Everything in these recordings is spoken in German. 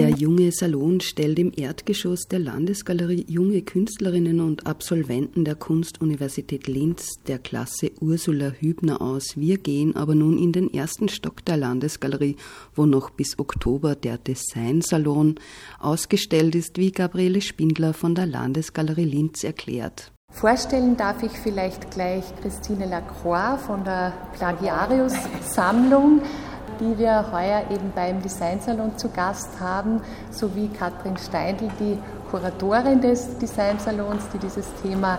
Der junge Salon stellt im Erdgeschoss der Landesgalerie junge Künstlerinnen und Absolventen der Kunstuniversität Linz der Klasse Ursula Hübner aus. Wir gehen aber nun in den ersten Stock der Landesgalerie, wo noch bis Oktober der Designsalon ausgestellt ist, wie Gabriele Spindler von der Landesgalerie Linz erklärt. Vorstellen darf ich vielleicht gleich Christine Lacroix von der Plagiarius-Sammlung die wir heuer eben beim Designsalon zu Gast haben, sowie Katrin Steindl, die Kuratorin des Designsalons, die dieses Thema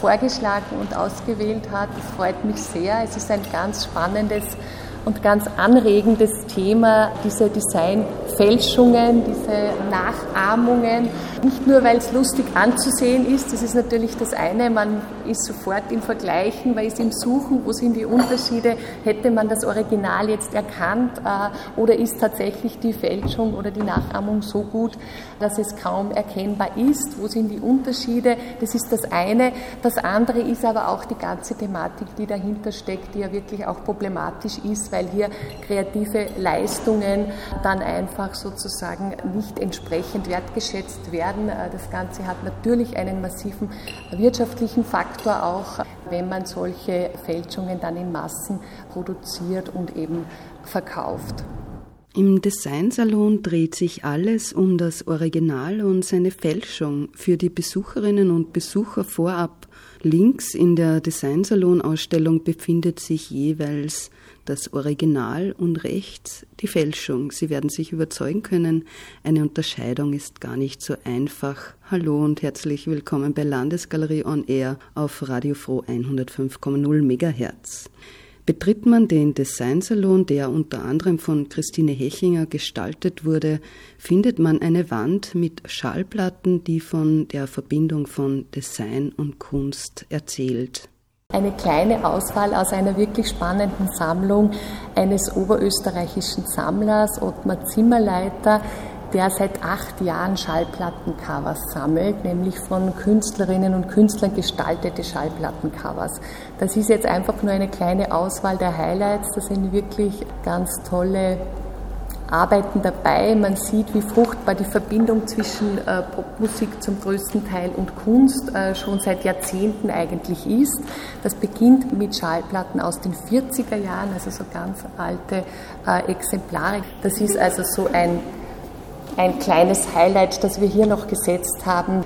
vorgeschlagen und ausgewählt hat. Das freut mich sehr. Es ist ein ganz spannendes und ganz anregendes Thema, diese Designfälschungen, diese Nachahmungen. Nicht nur, weil es lustig anzusehen ist, das ist natürlich das eine, man ist sofort im Vergleichen, man ist im Suchen, wo sind die Unterschiede, hätte man das Original jetzt erkannt äh, oder ist tatsächlich die Fälschung oder die Nachahmung so gut, dass es kaum erkennbar ist, wo sind die Unterschiede, das ist das eine. Das andere ist aber auch die ganze Thematik, die dahinter steckt, die ja wirklich auch problematisch ist, weil hier kreative Leistungen dann einfach sozusagen nicht entsprechend wertgeschätzt werden. Äh, das Ganze hat natürlich einen massiven wirtschaftlichen Faktor auch, wenn man solche Fälschungen dann in Massen produziert und eben verkauft. Im Designsalon dreht sich alles um das Original und seine Fälschung. Für die Besucherinnen und Besucher vorab links in der Designsalon-Ausstellung befindet sich jeweils das Original und rechts die Fälschung. Sie werden sich überzeugen können, eine Unterscheidung ist gar nicht so einfach. Hallo und herzlich willkommen bei Landesgalerie On Air auf Radio Froh 105,0 MHz. Betritt man den Designsalon, der unter anderem von Christine Hechinger gestaltet wurde, findet man eine Wand mit Schallplatten, die von der Verbindung von Design und Kunst erzählt eine kleine Auswahl aus einer wirklich spannenden Sammlung eines oberösterreichischen Sammlers, Ottmar Zimmerleiter, der seit acht Jahren Schallplattencovers sammelt, nämlich von Künstlerinnen und Künstlern gestaltete Schallplattencovers. Das ist jetzt einfach nur eine kleine Auswahl der Highlights. Das sind wirklich ganz tolle Arbeiten dabei. Man sieht, wie fruchtbar die Verbindung zwischen äh, Popmusik zum größten Teil und Kunst äh, schon seit Jahrzehnten eigentlich ist. Das beginnt mit Schallplatten aus den 40er Jahren, also so ganz alte äh, Exemplare. Das ist also so ein, ein kleines Highlight, das wir hier noch gesetzt haben.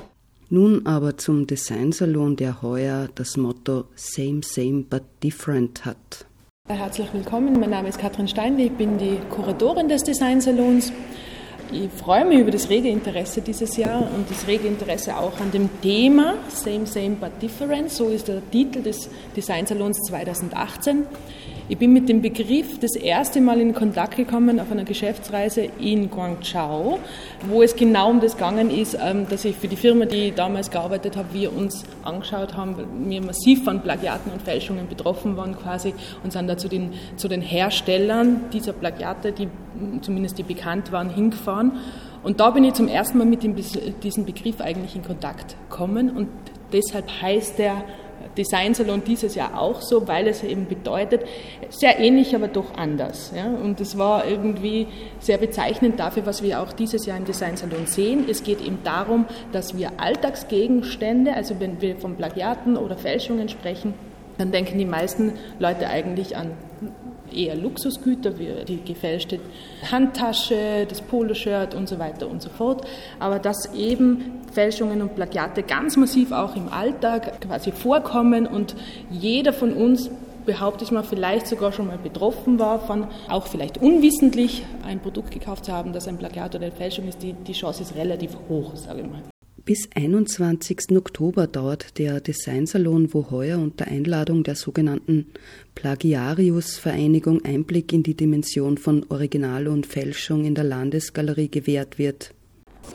Nun aber zum Designsalon, der heuer das Motto Same, Same, but Different hat. Herzlich willkommen, mein Name ist Katrin Stein, ich bin die Kuratorin des Designsalons. Ich freue mich über das rege Interesse dieses Jahr und das rege Interesse auch an dem Thema Same, Same, but Different. So ist der Titel des Designsalons 2018. Ich bin mit dem Begriff das erste Mal in Kontakt gekommen auf einer Geschäftsreise in Guangzhou, wo es genau um das gegangen ist, ähm, dass ich für die Firma, die ich damals gearbeitet habe, wir uns angeschaut haben, wir massiv von Plagiaten und Fälschungen betroffen waren quasi und sind da zu den, zu den Herstellern dieser Plagiate, die zumindest die bekannt waren, hingefahren. Und da bin ich zum ersten Mal mit dem, diesem Begriff eigentlich in Kontakt gekommen und deshalb heißt der Designsalon dieses Jahr auch so, weil es eben bedeutet, sehr ähnlich, aber doch anders. Ja? Und es war irgendwie sehr bezeichnend dafür, was wir auch dieses Jahr im Designsalon sehen. Es geht eben darum, dass wir Alltagsgegenstände, also wenn wir von Plagiaten oder Fälschungen sprechen, dann denken die meisten Leute eigentlich an eher Luxusgüter wie die gefälschte Handtasche, das Poloshirt und so weiter und so fort. Aber dass eben Fälschungen und Plagiate ganz massiv auch im Alltag quasi vorkommen und jeder von uns behaupte ich mal, vielleicht sogar schon mal betroffen war von, auch vielleicht unwissentlich ein Produkt gekauft zu haben, das ein Plagiat oder eine Fälschung ist, die, die Chance ist relativ hoch, sage ich mal. Bis 21. Oktober dauert der Designsalon, wo heuer unter Einladung der sogenannten Plagiarius-Vereinigung Einblick in die Dimension von Original und Fälschung in der Landesgalerie gewährt wird.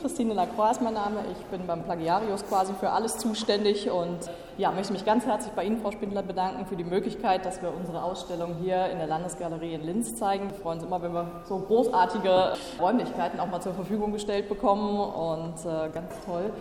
Christine Lacroix ist mein Name. Ich bin beim Plagiarius quasi für alles zuständig und ja, möchte mich ganz herzlich bei Ihnen, Frau Spindler, bedanken für die Möglichkeit, dass wir unsere Ausstellung hier in der Landesgalerie in Linz zeigen. Wir freuen uns immer, wenn wir so großartige Räumlichkeiten auch mal zur Verfügung gestellt bekommen und äh, ganz toll.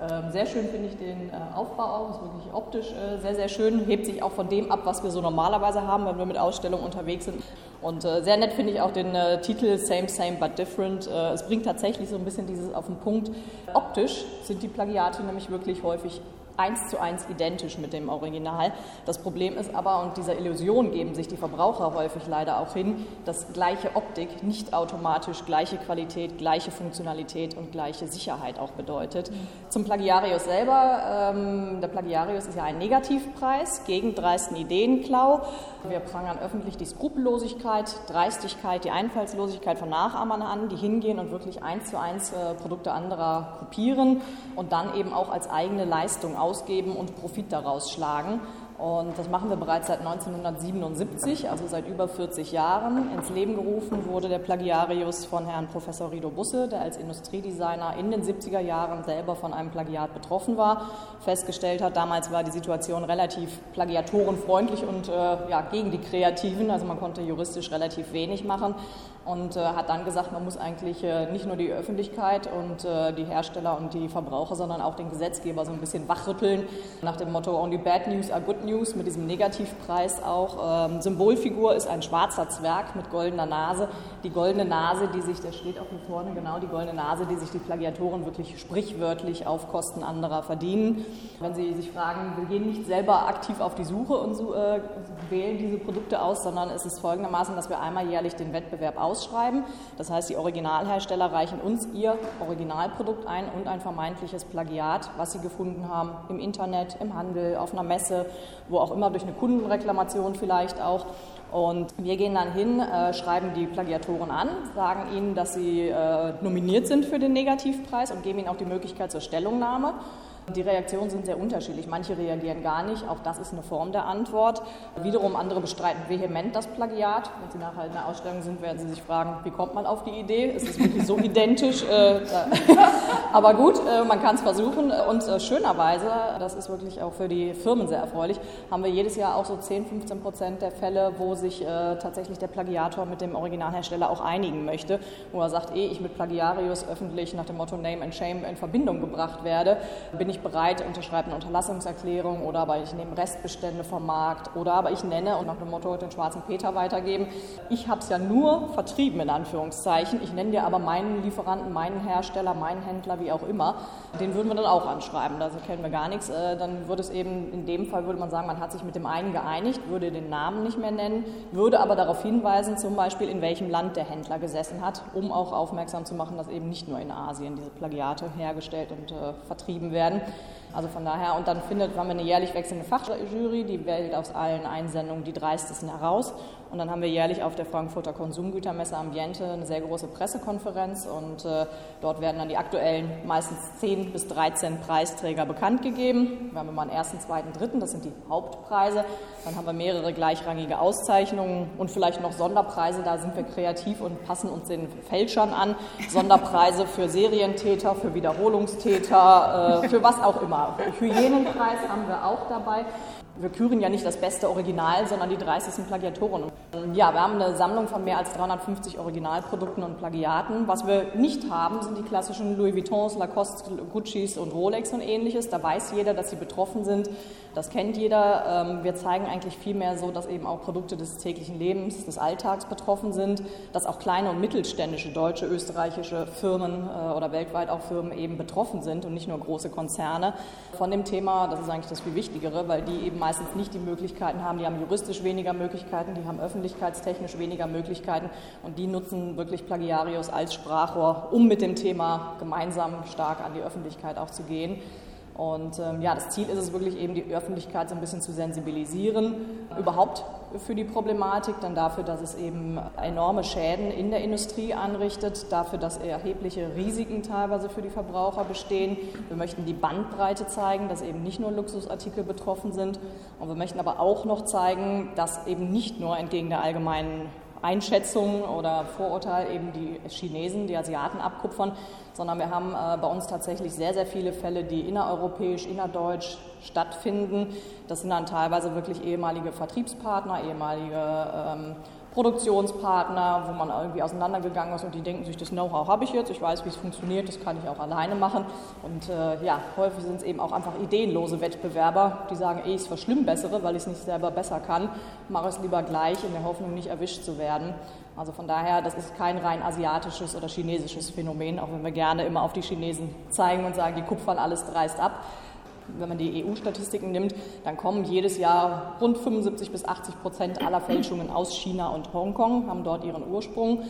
Ähm, sehr schön finde ich den äh, Aufbau auch, ist wirklich optisch äh, sehr, sehr schön, hebt sich auch von dem ab, was wir so normalerweise haben, wenn wir mit Ausstellungen unterwegs sind. Und äh, sehr nett finde ich auch den Titel Same, Same, but Different. es bringt tatsächlich so ein bisschen dieses auf den Punkt. Optisch sind die Plagiate nämlich wirklich häufig eins zu eins identisch mit dem Original. Das Problem ist aber, und dieser Illusion geben sich die Verbraucher häufig leider auch hin, dass gleiche Optik nicht automatisch gleiche Qualität, gleiche Funktionalität und gleiche Sicherheit auch bedeutet. Zum Plagiarius selber. Ähm, der Plagiarius ist ja ein Negativpreis gegen dreisten Ideenklau. Wir prangern öffentlich die Skrupellosigkeit, Dreistigkeit, die Einfallslosigkeit von Nachahmern an, die hingehen und wirklich eins zu eins äh, Produkte anderer kopieren und dann eben auch als eigene Leistung ausgeben und Profit daraus schlagen. Und das machen wir bereits seit 1977, also seit über 40 Jahren. Ins Leben gerufen wurde der Plagiarius von Herrn Professor Rido Busse, der als Industriedesigner in den 70er Jahren selber von einem Plagiat betroffen war. Festgestellt hat, damals war die Situation relativ plagiatorenfreundlich und äh, ja, gegen die Kreativen, also man konnte juristisch relativ wenig machen und äh, hat dann gesagt, man muss eigentlich äh, nicht nur die Öffentlichkeit und äh, die Hersteller und die Verbraucher, sondern auch den Gesetzgeber so ein bisschen wachrütteln. Nach dem Motto Only Bad News are Good News mit diesem Negativpreis auch. Ähm, Symbolfigur ist ein schwarzer Zwerg mit goldener Nase. Die goldene Nase, die sich, der steht auch hier vorne genau, die goldene Nase, die sich die Plagiatoren wirklich sprichwörtlich auf Kosten anderer verdienen. Wenn Sie sich fragen, wir gehen nicht selber aktiv auf die Suche und so, äh, wählen diese Produkte aus, sondern es ist folgendermaßen, dass wir einmal jährlich den Wettbewerb aus ausschreiben. Das heißt, die Originalhersteller reichen uns ihr Originalprodukt ein und ein vermeintliches Plagiat, was sie gefunden haben im Internet, im Handel, auf einer Messe, wo auch immer durch eine Kundenreklamation vielleicht auch. Und wir gehen dann hin, äh, schreiben die Plagiatoren an, sagen ihnen, dass sie äh, nominiert sind für den Negativpreis und geben ihnen auch die Möglichkeit zur Stellungnahme. Die Reaktionen sind sehr unterschiedlich. Manche reagieren gar nicht. Auch das ist eine Form der Antwort. Wiederum andere bestreiten vehement das Plagiat. Wenn Sie nachher in der Ausstellung sind, werden Sie sich fragen, wie kommt man auf die Idee? Ist es wirklich so identisch? Äh, aber gut, äh, man kann es versuchen. Und äh, schönerweise, das ist wirklich auch für die Firmen sehr erfreulich, haben wir jedes Jahr auch so 10, 15 Prozent der Fälle, wo sich tatsächlich der Plagiator mit dem Originalhersteller auch einigen möchte, wo er sagt, eh ich mit Plagiarius öffentlich nach dem Motto Name and Shame in Verbindung gebracht werde, bin ich nicht bereit, unterschreibe eine Unterlassungserklärung oder aber ich nehme Restbestände vom Markt oder aber ich nenne und nach dem Motto den schwarzen Peter weitergeben. Ich habe es ja nur vertrieben in Anführungszeichen. Ich nenne dir aber meinen Lieferanten, meinen Hersteller, meinen Händler, wie auch immer. Den würden wir dann auch anschreiben. Da kennen wir gar nichts. Äh, dann würde es eben in dem Fall würde man sagen, man hat sich mit dem einen geeinigt, würde den Namen nicht mehr nennen, würde aber darauf hinweisen, zum Beispiel in welchem Land der Händler gesessen hat, um auch aufmerksam zu machen, dass eben nicht nur in Asien diese Plagiate hergestellt und äh, vertrieben werden. Also von daher, und dann findet, wir eine jährlich wechselnde Fachjury, die wählt aus allen Einsendungen die dreistesten heraus. Und dann haben wir jährlich auf der Frankfurter Konsumgütermesse Ambiente eine sehr große Pressekonferenz und äh, dort werden dann die aktuellen meistens 10 bis 13 Preisträger bekannt gegeben. Wir haben immer einen ersten, zweiten, dritten, das sind die Hauptpreise. Dann haben wir mehrere gleichrangige Auszeichnungen und vielleicht noch Sonderpreise, da sind wir kreativ und passen uns den Fälschern an. Sonderpreise für Serientäter, für Wiederholungstäter, äh, für was auch immer. Hygienenpreis haben wir auch dabei wir küren ja nicht das beste Original, sondern die 30. Plagiatoren. Ja, wir haben eine Sammlung von mehr als 350 Originalprodukten und Plagiaten. Was wir nicht haben, sind die klassischen Louis Vuittons, Lacoste, Guccis und Rolex und ähnliches. Da weiß jeder, dass sie betroffen sind. Das kennt jeder. Ähm, wir zeigen eigentlich vielmehr so, dass eben auch Produkte des täglichen Lebens, des Alltags betroffen sind, dass auch kleine und mittelständische deutsche, österreichische Firmen äh, oder weltweit auch Firmen eben betroffen sind und nicht nur große Konzerne. Von dem Thema, das ist eigentlich das viel Wichtigere, weil die eben meistens nicht die Möglichkeiten haben. Die haben juristisch weniger Möglichkeiten, die haben öffentlichkeitstechnisch weniger Möglichkeiten und die nutzen wirklich Plagiarius als Sprachrohr, um mit dem Thema gemeinsam stark an die Öffentlichkeit auch zu gehen. Und ähm, ja, das Ziel ist es wirklich eben, die Öffentlichkeit so ein bisschen zu sensibilisieren, überhaupt für die Problematik, dann dafür, dass es eben enorme Schäden in der Industrie anrichtet, dafür, dass erhebliche Risiken teilweise für die Verbraucher bestehen. Wir möchten die Bandbreite zeigen, dass eben nicht nur Luxusartikel betroffen sind. Und wir möchten aber auch noch zeigen, dass eben nicht nur entgegen der allgemeinen Einschätzung oder Vorurteil eben die Chinesen, die Asiaten abkupfern, sondern wir haben äh, bei uns tatsächlich sehr, sehr viele Fälle, die innereuropäisch, innerdeutsch stattfinden. Das sind dann teilweise wirklich ehemalige Vertriebspartner, ehemalige ähm, Produktionspartner, wo man irgendwie auseinandergegangen ist und die denken sich, das Know-how habe ich jetzt, ich weiß, wie es funktioniert, das kann ich auch alleine machen. Und äh, ja, häufig sind es eben auch einfach ideenlose Wettbewerber, die sagen, eh, ich verschlimmbessere, weil ich es nicht selber besser kann, mache es lieber gleich in der Hoffnung, nicht erwischt zu werden. Also von daher, das ist kein rein asiatisches oder chinesisches Phänomen, auch wenn wir gerne immer auf die Chinesen zeigen und sagen, die kupfern alles dreist ab wenn man die EU-Statistiken nimmt, dann kommen jedes Jahr rund 75 bis 80 Prozent aller Fälschungen aus China und Hongkong, haben dort ihren Ursprung.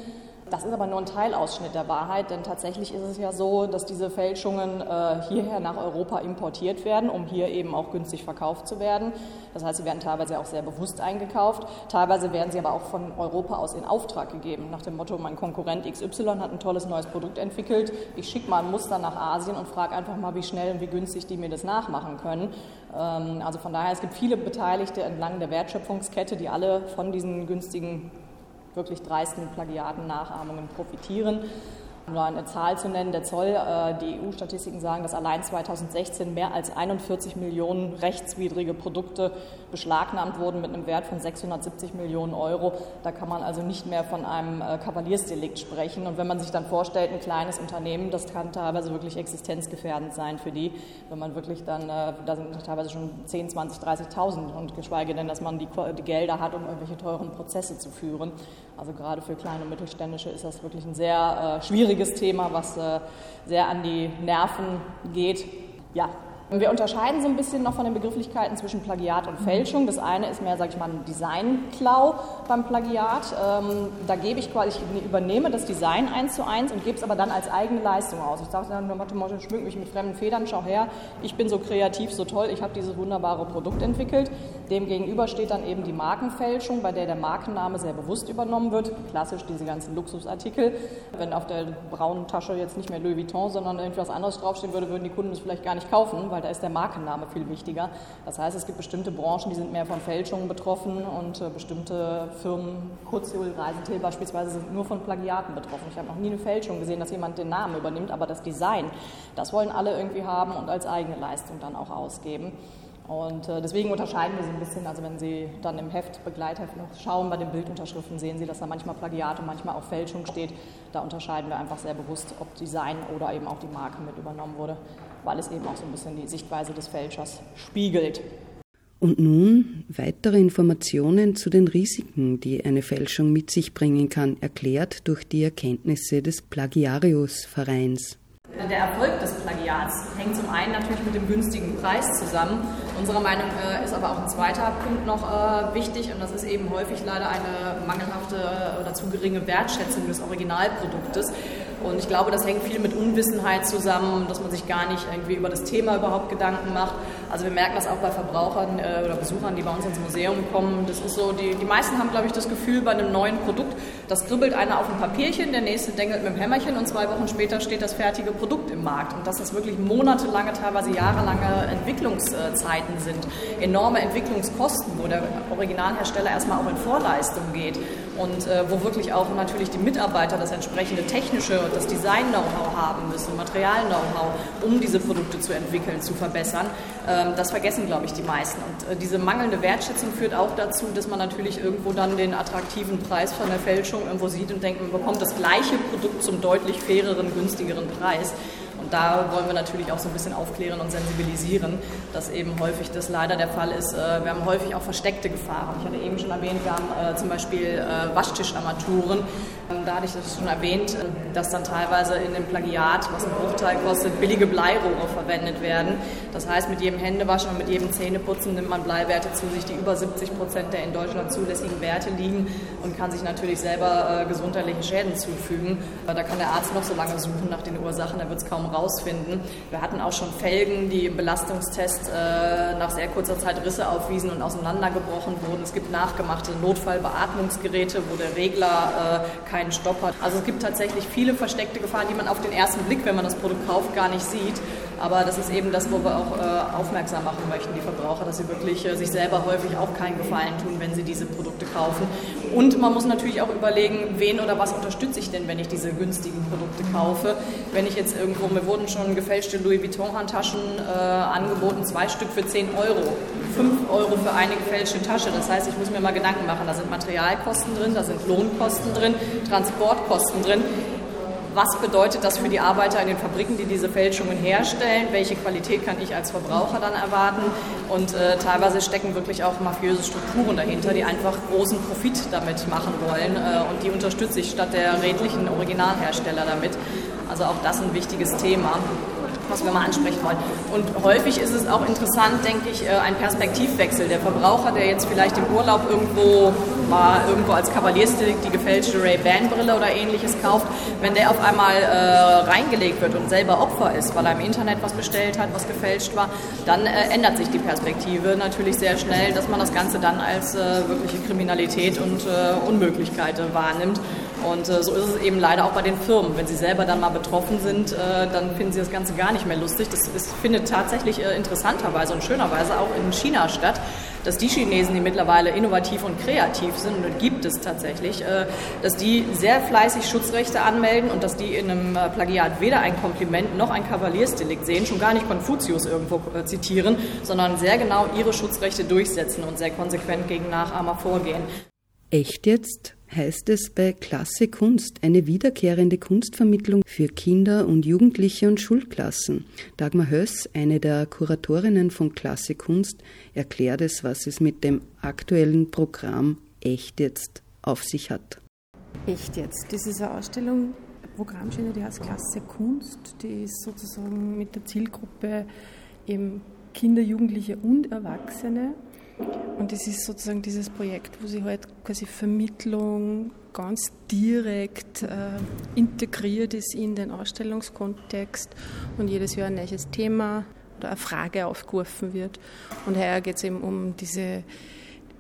Das ist aber nur ein Teilausschnitt der Wahrheit, denn tatsächlich ist es ja so, dass diese Fälschungen äh, hierher nach Europa importiert werden, um hier eben auch günstig verkauft zu werden. Das heißt, sie werden teilweise auch sehr bewusst eingekauft. Teilweise werden sie aber auch von Europa aus in Auftrag gegeben, nach dem Motto, mein Konkurrent XY hat ein tolles neues Produkt entwickelt, ich schicke mal ein Muster nach Asien und frage einfach mal, wie schnell und wie günstig die mir das nachmachen können. Ähm, also von daher, es gibt viele Beteiligte entlang der Wertschöpfungskette, die alle von diesen günstigen wirklich dreisten Plagiaten, Nachahmungen profitieren. Nur eine Zahl zu nennen, der Zoll, äh, die EU-Statistiken sagen, dass allein 2016 mehr als 41 Millionen rechtswidrige Produkte beschlagnahmt wurden mit einem Wert von 670 Millionen Euro. Da kann man also nicht mehr von einem äh, Kavaliersdelikt sprechen. Und wenn man sich dann vorstellt, ein kleines Unternehmen, das kann teilweise wirklich existenzgefährdend sein für die, wenn man wirklich dann, äh, da sind teilweise schon 10, 20, 30.000 und geschweige denn, dass man die, die Gelder hat, um irgendwelche teuren Prozesse zu führen. Also gerade für kleine und mittelständische ist das wirklich ein sehr schwieriges schwieriges Thema, was äh, sehr an die Nerven geht. Ja, wir unterscheiden so ein bisschen noch von den Begrifflichkeiten zwischen Plagiat und Fälschung. Das eine ist mehr, sag ich mal, ein Designklau beim Plagiat. Ähm, da gebe ich quasi, ich übernehme das Design eins zu eins und gebe es aber dann als eigene Leistung aus. Ich sage dann Motto, schmück mich mit fremden Federn, schau her, ich bin so kreativ, so toll, ich habe dieses wunderbare Produkt entwickelt. Demgegenüber steht dann eben die Markenfälschung, bei der der Markenname sehr bewusst übernommen wird. Klassisch diese ganzen Luxusartikel. Wenn auf der braunen Tasche jetzt nicht mehr Louis Vuitton, sondern irgendwas anderes draufstehen würde, würden die Kunden es vielleicht gar nicht kaufen, weil da ist der Markenname viel wichtiger. Das heißt, es gibt bestimmte Branchen, die sind mehr von Fälschungen betroffen und äh, bestimmte Firmen, Kurzjul, Reisentil beispielsweise, sind nur von Plagiaten betroffen. Ich habe noch nie eine Fälschung gesehen, dass jemand den Namen übernimmt, aber das Design, das wollen alle irgendwie haben und als eigene Leistung dann auch ausgeben. Und äh, deswegen unterscheiden wir sie ein bisschen. Also wenn Sie dann im Heft, Begleitheft noch schauen, bei den Bildunterschriften sehen Sie, dass da manchmal Plagiat und manchmal auch Fälschung steht. Da unterscheiden wir einfach sehr bewusst, ob Design oder eben auch die Marke mit übernommen wurde, weil es eben auch so ein bisschen die Sichtweise des Fälschers spiegelt. Und nun weitere Informationen zu den Risiken, die eine Fälschung mit sich bringen kann, erklärt durch die Erkenntnisse des Plagiarius-Vereins. Der Erfolg des Plagiats hängt zum einen natürlich mit dem günstigen Preis zusammen. Unserer Meinung äh, ist aber auch ein zweiter Punkt noch äh, wichtig und das ist eben häufig leider eine mangelhafte oder zu geringe Wertschätzung des Originalproduktes. Und ich glaube, das hängt viel mit Unwissenheit zusammen, dass man sich gar nicht irgendwie über das Thema überhaupt Gedanken macht. Also wir merken das auch bei Verbrauchern äh, oder Besuchern, die bei uns ins Museum kommen. Das ist so, die, die meisten haben, glaube ich, das Gefühl bei einem neuen Produkt, das kribbelt einer auf ein Papierchen, der nächste dengelt mit dem Hämmerchen und zwei Wochen später steht das fertige Produkt im Markt. Und dass das wirklich monatelange, teilweise jahrelange Entwicklungszeiten sind, enorme Entwicklungskosten, wo der Originalhersteller erstmal auch in Vorleistung geht und äh, wo wirklich auch natürlich die Mitarbeiter das entsprechende technische und das Design-Know-how haben müssen, Material-Know-how, um diese Produkte zu entwickeln, zu verbessern. Ähm, das vergessen, glaube ich, die meisten. Und äh, diese mangelnde Wertschätzung führt auch dazu, dass man natürlich irgendwo dann den attraktiven Preis von der Fälschung irgendwo sieht und denkt, man bekommt das gleiche Produkt zum deutlich faireren, günstigeren Preis. Da wollen wir natürlich auch so ein bisschen aufklären und sensibilisieren, dass eben häufig das leider der Fall ist. Äh, wir haben häufig auch versteckte Gefahren. Ich hatte eben schon erwähnt, wir haben äh, zum Beispiel äh, Waschtischarmaturen. Da hatte ich das schon erwähnt, dass dann teilweise in dem Plagiat, was ein Bruchteil kostet, billige Bleirohre verwendet werden. Das heißt, mit jedem Händewaschen und mit jedem Zähneputzen nimmt man Bleiwerte zu sich, die über 70 Prozent der in Deutschland zulässigen Werte liegen und kann sich natürlich selber gesundheitliche Schäden zufügen. Da kann der Arzt noch so lange suchen nach den Ursachen, er wird es kaum rausfinden. Wir hatten auch schon Felgen, die im Belastungstest äh, nach sehr kurzer Zeit Risse aufwiesen und auseinandergebrochen wurden. Es gibt nachgemachte Notfallbeatmungsgeräte, wo der Regler äh, keinen Stopp hat. Also es gibt tatsächlich viele versteckte Gefahren, die man auf den ersten Blick, wenn man das Produkt kauft, gar nicht sieht. Aber das ist eben das, wo wir auch äh, aufmerksam machen möchten, die Verbraucher, dass sie wirklich äh, sich selber häufig auch keinen Gefallen tun, wenn sie diese Produkte kaufen Und man muss natürlich auch überlegen, wen oder was unterstütze ich denn, wenn ich diese günstigen Produkte kaufe. Wenn ich jetzt irgendwo, mir wurden schon gefälschte Louis Vuitton-Handtaschen äh, angeboten, zwei Stück für 10 Euro. 5 Euro für eine gefälschte Tasche. Das heißt, ich muss mir mal Gedanken machen, da sind Materialkosten drin, da sind Lohnkosten drin, Transportkosten drin was bedeutet das für die Arbeiter in den Fabriken, die diese Fälschungen herstellen? Welche Qualität kann ich als Verbraucher dann erwarten? Und äh, teilweise stecken wirklich auch mafiöse Strukturen dahinter, die einfach großen Profit damit machen wollen. Äh, und die unterstütze ich statt der redlichen Originalhersteller damit. Also auch das ein wichtiges Thema was wir mal ansprechen wollen. Und häufig ist es auch interessant, denke ich, äh, ein Perspektivwechsel. Der Verbraucher, der jetzt vielleicht im Urlaub irgendwo mal irgendwo als Kavaliersdelikt die gefälschte Ray-Ban-Brille oder ähnliches kauft, wenn der auf einmal äh, reingelegt wird und selber Opfer ist, weil er im Internet was bestellt hat, was gefälscht war, dann äh, ändert sich die Perspektive natürlich sehr schnell, dass man das Ganze dann als äh, wirkliche Kriminalität und äh, Unmöglichkeit wahrnimmt. Und äh, so ist es eben leider auch bei den Firmen. Wenn sie selber dann mal betroffen sind, äh, dann finden sie das Ganze gar nicht mehr lustig. Das ist, findet tatsächlich äh, interessanterweise und schönerweise auch in China statt, dass die Chinesen, die mittlerweile innovativ und kreativ sind, und gibt es tatsächlich, äh, dass die sehr fleißig Schutzrechte anmelden und dass die in einem äh, Plagiat weder ein Kompliment noch ein Kavaliersdelikt sehen, schon gar nicht Konfuzius irgendwo äh, zitieren, sondern sehr genau ihre Schutzrechte durchsetzen und sehr konsequent gegen Nachahmer vorgehen. Echt jetzt? Heißt es bei Klasse Kunst, eine wiederkehrende Kunstvermittlung für Kinder und Jugendliche und Schulklassen. Dagmar Höss, eine der Kuratorinnen von Klasse Kunst, erklärt es, was es mit dem aktuellen Programm Echt jetzt auf sich hat. Echt jetzt. Das ist eine Ausstellung, eine Programmschiene, die heißt Klasse Kunst. Die ist sozusagen mit der Zielgruppe eben Kinder, Jugendliche und Erwachsene und das ist sozusagen dieses Projekt, wo sie halt quasi Vermittlung ganz direkt äh, integriert ist in den Ausstellungskontext und jedes Jahr ein neues Thema oder eine Frage aufgeworfen wird. Und daher geht es eben um diese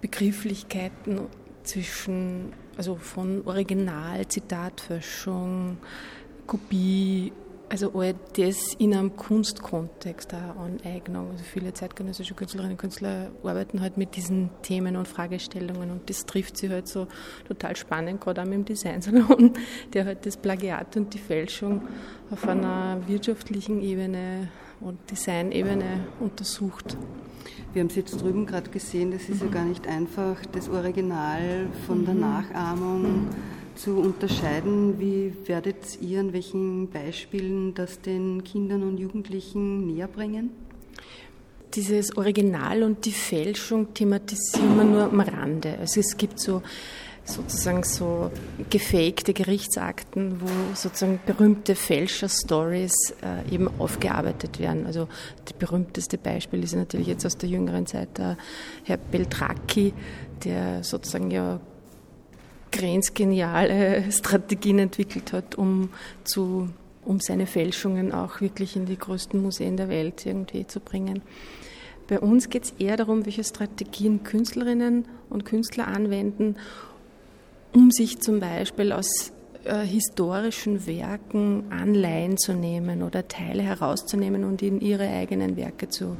Begrifflichkeiten zwischen, also von Original, Zitatfälschung, Kopie, also all das in einem Kunstkontext, eine Aneignung. Also viele zeitgenössische Künstlerinnen und Künstler arbeiten halt mit diesen Themen und Fragestellungen und das trifft sie halt so total spannend, gerade auch mit dem Designsalon, der halt das Plagiat und die Fälschung auf einer wirtschaftlichen Ebene und Designebene untersucht. Wir haben es jetzt drüben gerade gesehen, das ist mhm. ja gar nicht einfach, das Original von mhm. der Nachahmung. Mhm zu unterscheiden. Wie werdet ihr an welchen Beispielen das den Kindern und Jugendlichen näher bringen? Dieses Original und die Fälschung thematisieren wir nur am Rande. Also es gibt so sozusagen so gefakte Gerichtsakten, wo sozusagen berühmte Fälscher-Stories äh, eben aufgearbeitet werden. Also das berühmteste Beispiel ist natürlich jetzt aus der jüngeren Zeit der Herr Beltracchi, der sozusagen ja grenzgeniale Strategien entwickelt hat, um zu um seine Fälschungen auch wirklich in die größten Museen der Welt irgendwie zu bringen. Bei uns geht es eher darum, welche Strategien Künstlerinnen und Künstler anwenden, um sich zum Beispiel aus äh, historischen Werken Anleihen zu nehmen oder Teile herauszunehmen und in ihre eigenen Werke zu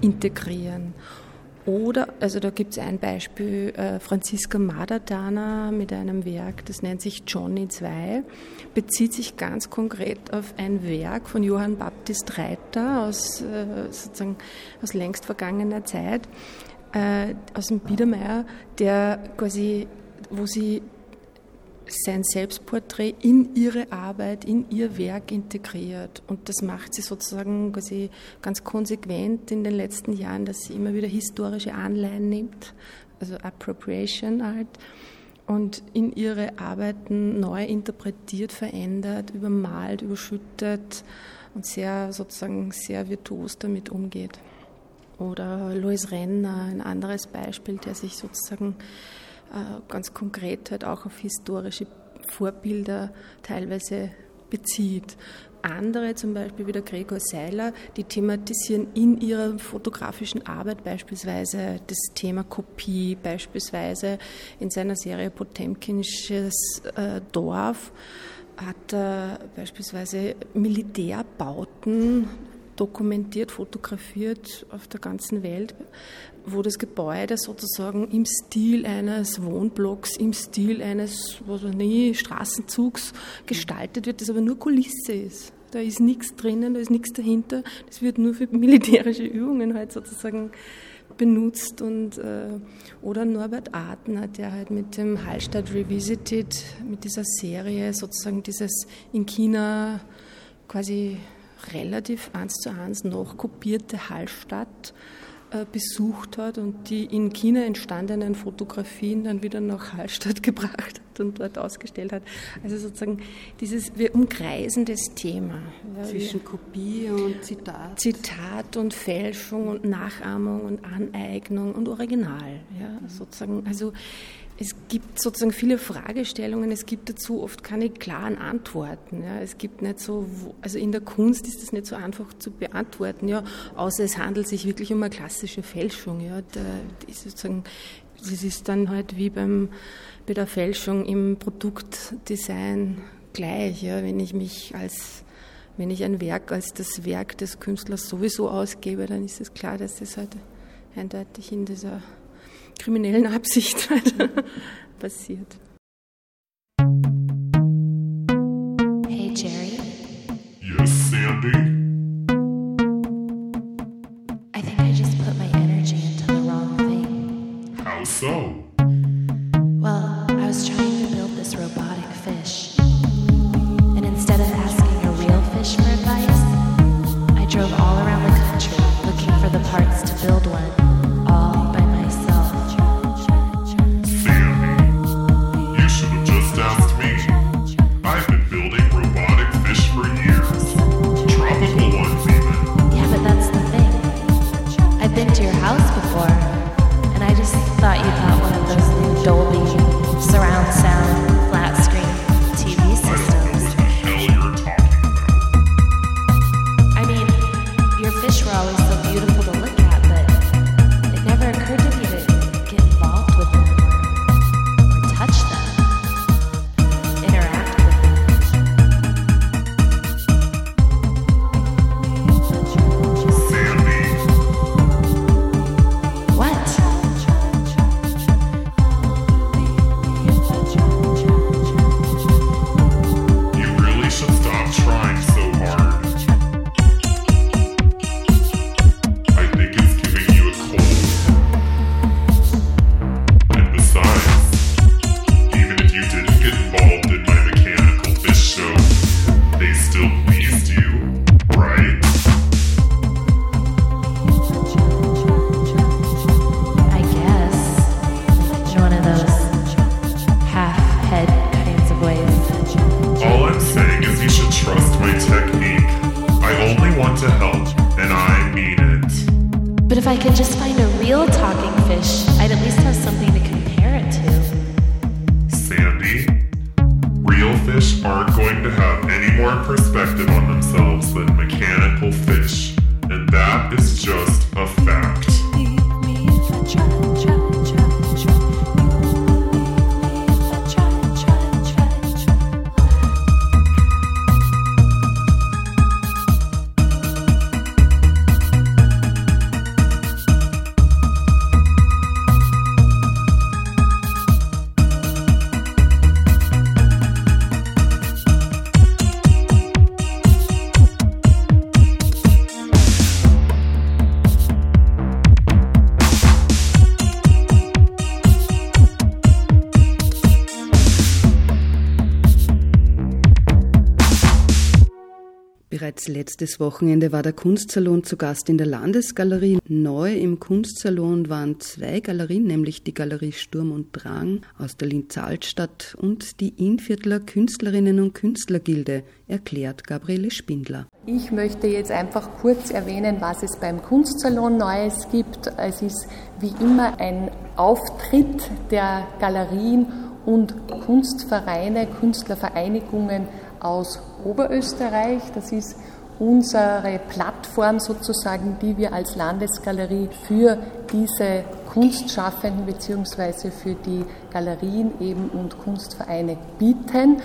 integrieren. Oder, also da gibt es ein Beispiel, äh, Franziska Madadana mit einem Werk, das nennt sich Johnny 2, bezieht sich ganz konkret auf ein Werk von Johann Baptist Reiter aus, äh, sozusagen aus längst vergangener Zeit, äh, aus dem Biedermeier, der quasi, wo sie sein Selbstporträt in ihre Arbeit, in ihr Werk integriert. Und das macht sie sozusagen quasi ganz konsequent in den letzten Jahren, dass sie immer wieder historische Anleihen nimmt, also Appropriation halt, und in ihre Arbeiten neu interpretiert, verändert, übermalt, überschüttet und sehr sozusagen sehr virtuos damit umgeht. Oder Louis Renner, ein anderes Beispiel, der sich sozusagen ganz konkret halt auch auf historische Vorbilder teilweise bezieht. Andere, zum Beispiel wie der Gregor Seiler, die thematisieren in ihrer fotografischen Arbeit beispielsweise das Thema Kopie, beispielsweise in seiner Serie Potemkinsches äh, Dorf hat er beispielsweise Militärbauten dokumentiert, fotografiert auf der ganzen Welt, wo das Gebäude sozusagen im Stil eines Wohnblocks, im Stil eines was weiß nicht, Straßenzugs gestaltet wird, das aber nur Kulisse ist. Da ist nichts drinnen, da ist nichts dahinter. Das wird nur für militärische Übungen halt sozusagen benutzt und äh, oder Norbert Artner, der halt mit dem Hallstatt Revisited, mit dieser Serie sozusagen dieses in China quasi relativ eins zu eins noch kopierte Hallstatt besucht hat und die in China entstandenen Fotografien dann wieder nach Hallstatt gebracht hat und dort ausgestellt hat. Also sozusagen dieses, wir umkreisen das Thema. Ja, Zwischen Kopie und Zitat. Zitat und Fälschung und Nachahmung und Aneignung und Original. Ja, sozusagen, also es gibt sozusagen viele Fragestellungen, es gibt dazu oft keine klaren Antworten. Ja. Es gibt nicht so, also in der Kunst ist das nicht so einfach zu beantworten, ja, außer es handelt sich wirklich um eine klassische Fälschung. Ja. Da ist sozusagen, das ist dann halt wie beim, bei der Fälschung im Produktdesign gleich. Ja. Wenn ich mich als wenn ich ein Werk als das Werk des Künstlers sowieso ausgebe, dann ist es klar, dass das halt eindeutig in dieser kriminellen Absicht passiert. Hey Jerry. Yes, Sandy. just find a real talking fish, I'd at least have something to compare it to. Sandy, real fish aren't going to have any more perspective on themselves than mechanical fish, and that is just a fact. Letztes Wochenende war der Kunstsalon zu Gast in der Landesgalerie. Neu im Kunstsalon waren zwei Galerien, nämlich die Galerie Sturm und Drang aus der Linz-Altstadt und die Innviertler Künstlerinnen und Künstlergilde, erklärt Gabriele Spindler. Ich möchte jetzt einfach kurz erwähnen, was es beim Kunstsalon Neues gibt. Es ist wie immer ein Auftritt der Galerien und Kunstvereine, Künstlervereinigungen aus Oberösterreich. Das ist unsere Plattform sozusagen, die wir als Landesgalerie für diese Kunstschaffenden bzw. für die Galerien eben und Kunstvereine bieten.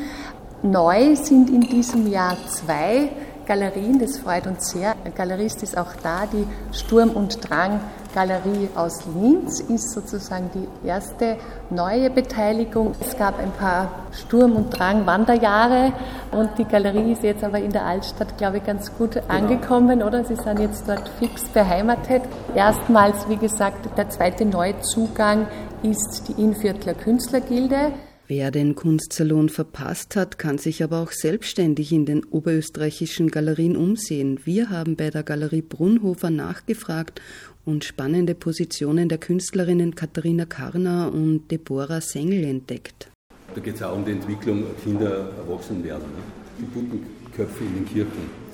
Neu sind in diesem Jahr zwei Galerien, das freut uns sehr. Galerist ist auch da, die Sturm und Drang Galerie aus Linz ist sozusagen die erste neue Beteiligung. Es gab ein paar Sturm- und Drang-Wanderjahre und die Galerie ist jetzt aber in der Altstadt, glaube ich, ganz gut genau. angekommen, oder? Sie sind jetzt dort fix beheimatet. Erstmals, wie gesagt, der zweite Neuzugang ist die Innviertler Künstlergilde. Wer den Kunstsalon verpasst hat, kann sich aber auch selbstständig in den oberösterreichischen Galerien umsehen. Wir haben bei der Galerie Brunhofer nachgefragt und spannende Positionen der Künstlerinnen Katharina Karner und Deborah Sengel entdeckt. Da geht es auch um die Entwicklung Kinder erwachsen werden. Ne? Die Puppenköpfe in den Kirchen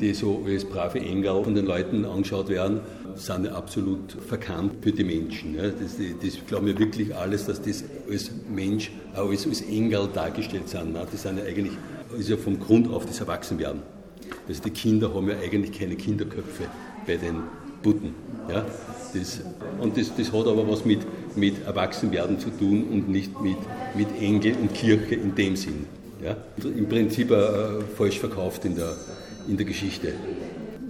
die so als brave Engel von den Leuten angeschaut werden, sind absolut verkannt für die Menschen. Das, das glauben wir wirklich alles, dass das als Mensch, auch als, als Engel dargestellt sind. Die sind ja eigentlich, ist ja vom Grund auf das Erwachsenwerden. Also die Kinder haben ja eigentlich keine Kinderköpfe bei den Butten. Ja? Das, und das, das hat aber was mit, mit Erwachsenwerden zu tun und nicht mit, mit Engel und Kirche in dem Sinn. Ja? Im Prinzip äh, falsch verkauft in der, in der Geschichte,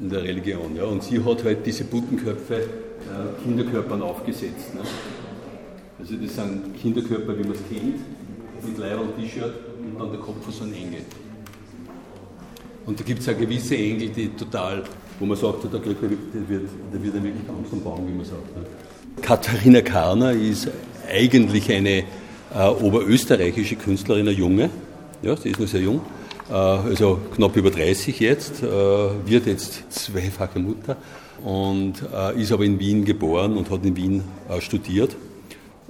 in der Religion. Ja. Und sie hat halt diese Buttenköpfe äh, Kinderkörpern aufgesetzt. Ne. Also das sind Kinderkörper, wie man es kennt, mit Leib und T-Shirt und dann der Kopf von so einem Engel. Und da gibt es ja gewisse Engel, die total, wo man sagt, da, wird, da wird er wirklich Angst am Baum, wie man sagt. Ne. Katharina Karner ist eigentlich eine äh, oberösterreichische Künstlerin, eine Junge. Ja, sie ist noch sehr jung. Äh, also knapp über 30 jetzt, äh, wird jetzt zweifache Mutter und äh, ist aber in Wien geboren und hat in Wien studiert.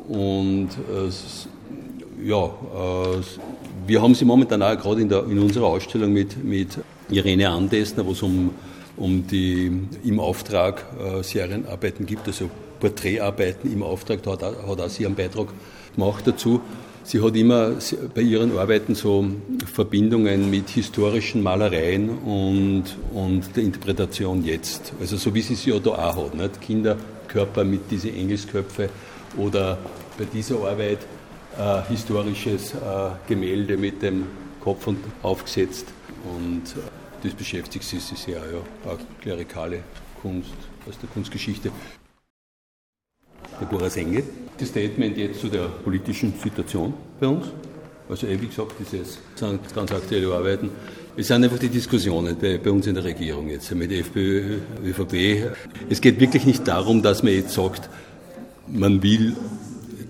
Und ja, wir haben sie momentan auch gerade in, in unserer Ausstellung mit, mit Irene Andesner, wo es um, um die im Auftrag Serienarbeiten gibt, also Porträtarbeiten im Auftrag, da hat, hat auch sie einen Beitrag gemacht dazu. Sie hat immer bei ihren Arbeiten so Verbindungen mit historischen Malereien und, und der Interpretation jetzt. Also so wie sie es ja da auch hat. Nicht? Kinderkörper mit diesen Engelsköpfe oder bei dieser Arbeit äh, historisches äh, Gemälde mit dem Kopf und aufgesetzt. Und äh, das beschäftigt sich sehr, ja, auch klerikale Kunst aus der Kunstgeschichte. Deborah Senge. Das Statement jetzt zu der politischen Situation bei uns. Also wie gesagt, dieses sind ganz aktuelle Arbeiten. Es sind einfach die Diskussionen bei, bei, uns in der Regierung jetzt mit FPÖ, ÖVP. Es geht wirklich nicht darum, dass man jetzt sagt, man will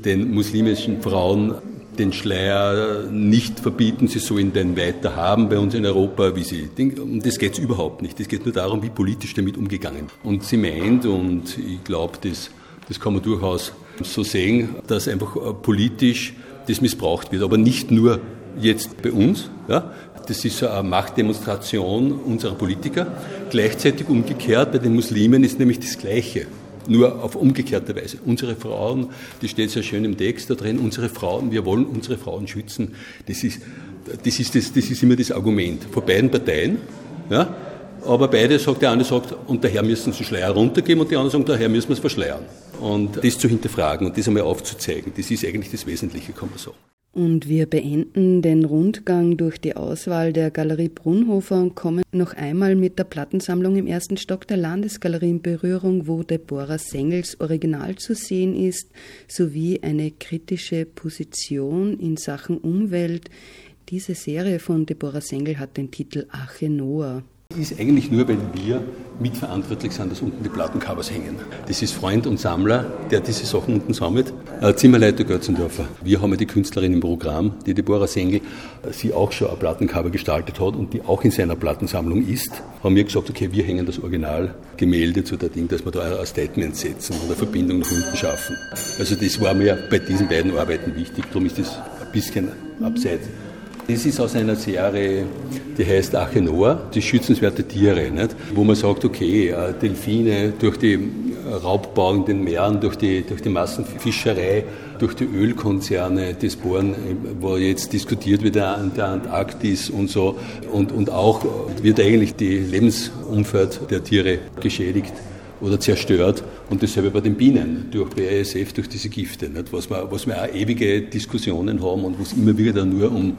den muslimischen Frauen den Schleier nicht verbieten, sie sollen den weiter haben bei uns in Europa, wie sie. Um das geht es überhaupt nicht. Es geht nur darum, wie politisch damit umgegangen. Und sie meint, und ich glaube, das das kann man durchaus so sehen, dass einfach äh, politisch das missbraucht wird. Aber nicht nur jetzt bei uns. Ja. Das ist eine Machtdemonstration unserer Politiker. Gleichzeitig umgekehrt bei den Muslimen ist nämlich das Gleiche. Nur auf umgekehrte Weise. Unsere Frauen, das steht sehr schön im Text da drin, unsere Frauen, wir wollen unsere Frauen schützen. Das ist, das ist, das, das ist immer das Argument vor beiden Parteien. Ja? Aber beide sagt, der eine sagt, und daher müssen sie Schleier runtergeben und die andere sagen, daher müssen wir es verschleiern. Und das zu hinterfragen und das einmal aufzuzeigen, das ist eigentlich das Wesentliche, kann man sagen. Und wir beenden den Rundgang durch die Auswahl der Galerie Brunhofer und kommen noch einmal mit der Plattensammlung im ersten Stock der Landesgalerie in Berührung, wo Deborah Sengels Original zu sehen ist, sowie eine kritische Position in Sachen Umwelt. Diese Serie von Deborah Sengel hat den Titel Ache Noah ist eigentlich nur, weil wir mitverantwortlich sind, dass unten die Plattencovers hängen. Das ist Freund und Sammler, der diese Sachen unten sammelt. Äh, Zimmerleiter Götzendorfer. Wir haben ja die Künstlerin im Programm, die Deborah Sengel, äh, sie auch schon ein Plattencover gestaltet hat und die auch in seiner Plattensammlung ist. Haben wir gesagt, okay, wir hängen das Originalgemälde zu der Ding, dass wir da ein Statement setzen oder Verbindung nach unten schaffen. Also das war mir bei diesen beiden Arbeiten wichtig, darum ist das ein bisschen abseits. Das ist aus einer Serie, die heißt Achenoa, die schützenswerte Tiere, nicht? wo man sagt, okay, äh, Delfine durch die Raubbau in den Meeren, durch die, durch die Massenfischerei, durch die Ölkonzerne, das Bohren, wo jetzt diskutiert wird an der Antarktis und so, und, und auch wird eigentlich die Lebensumfeld der Tiere geschädigt oder zerstört. Und dasselbe bei den Bienen, durch BASF, durch diese Gifte, nicht? Was, wir, was wir auch ewige Diskussionen haben und wo es immer wieder nur um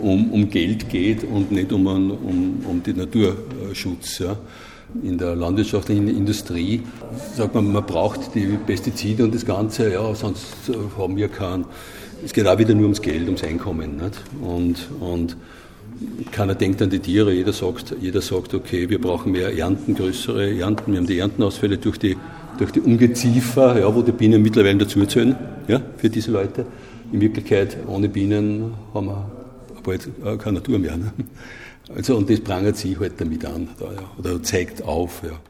um, um Geld geht und nicht um, um, um den Naturschutz. Ja. In der landwirtschaftlichen Industrie sagt man, man braucht die Pestizide und das Ganze, ja, sonst haben wir keinen. Es geht auch wieder nur ums Geld, ums Einkommen. Nicht? Und, und keiner denkt an die Tiere, jeder sagt, jeder sagt, okay, wir brauchen mehr Ernten, größere Ernten, wir haben die Erntenausfälle durch die, durch die Ungeziefer, ja, wo die Bienen mittlerweile dazuzählen, ja, für diese Leute. In Wirklichkeit, ohne Bienen haben wir bald keine Natur mehr. Ne? Also, und das prangert sich halt damit an, da, ja, oder zeigt auf. Ja.